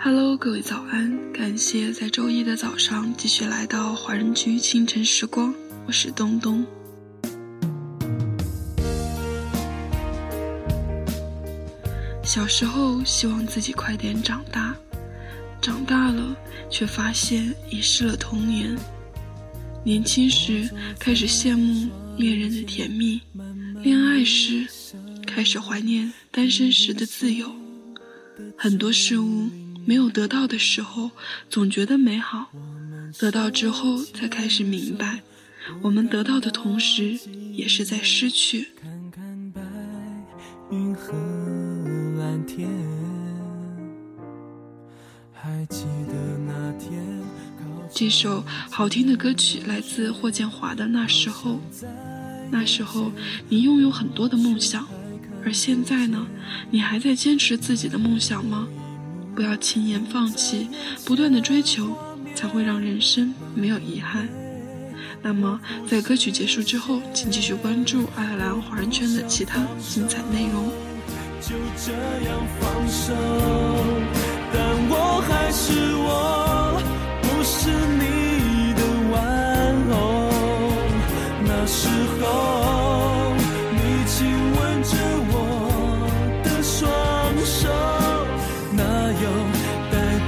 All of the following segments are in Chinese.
Hello，各位早安！感谢在周一的早上继续来到华人居清晨时光，我是东东。小时候希望自己快点长大，长大了却发现遗失了童年。年轻时开始羡慕恋人的甜蜜，恋爱时开始怀念单身时的自由。很多事物没有得到的时候，总觉得美好；得到之后，才开始明白，我们得到的同时，也是在失去。这首好听的歌曲来自霍建华的《那时候》。那时候，你拥有很多的梦想，而现在呢？你还在坚持自己的梦想吗？不要轻言放弃，不断的追求，才会让人生没有遗憾。那么，在歌曲结束之后，请继续关注爱尔兰华人圈的其他精彩内容。就这样放手，但我还是我。不是你的玩偶，那时候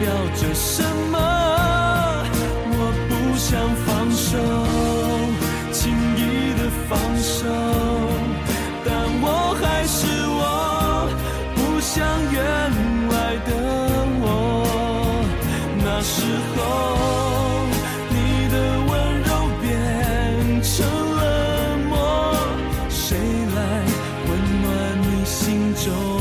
表着什么，我不想放手，轻易的放手，但我还是我，不像原来的我。那时候你的温柔变成了我，谁来温暖你心中？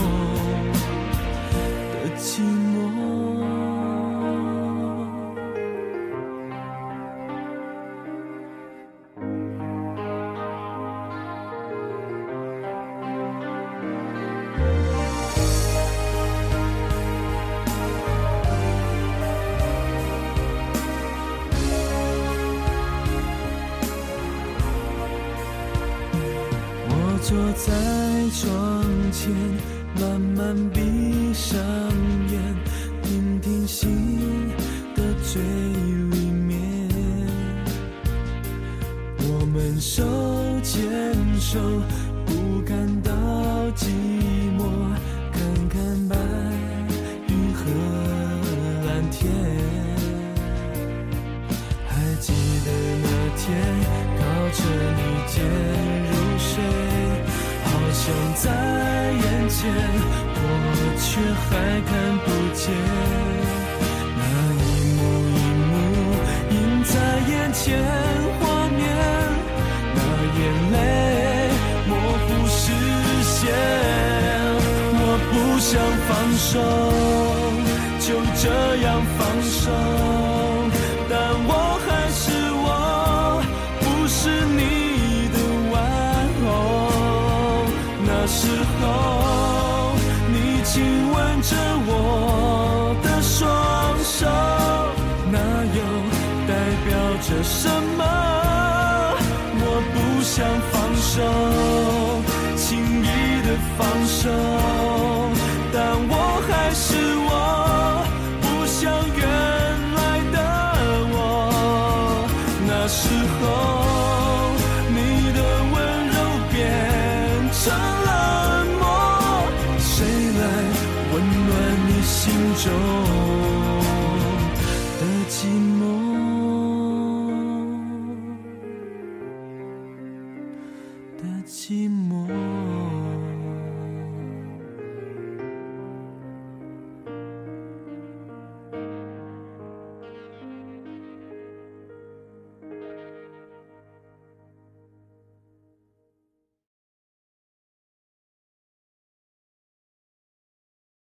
坐在窗前，慢慢闭上眼，听听心的最里面。我们手牵手，不感到寂寞，看看白云和蓝天。还记得那天，靠着你肩。在眼前，我却还看不见。那一幕一幕映在眼前画面，那眼泪模糊视线。我不想放手，就这样放手，时候，你亲吻着我的双手，那又代表着什么？我不想放手，轻易的放手，但我还是我，不像原来的我。那时候，就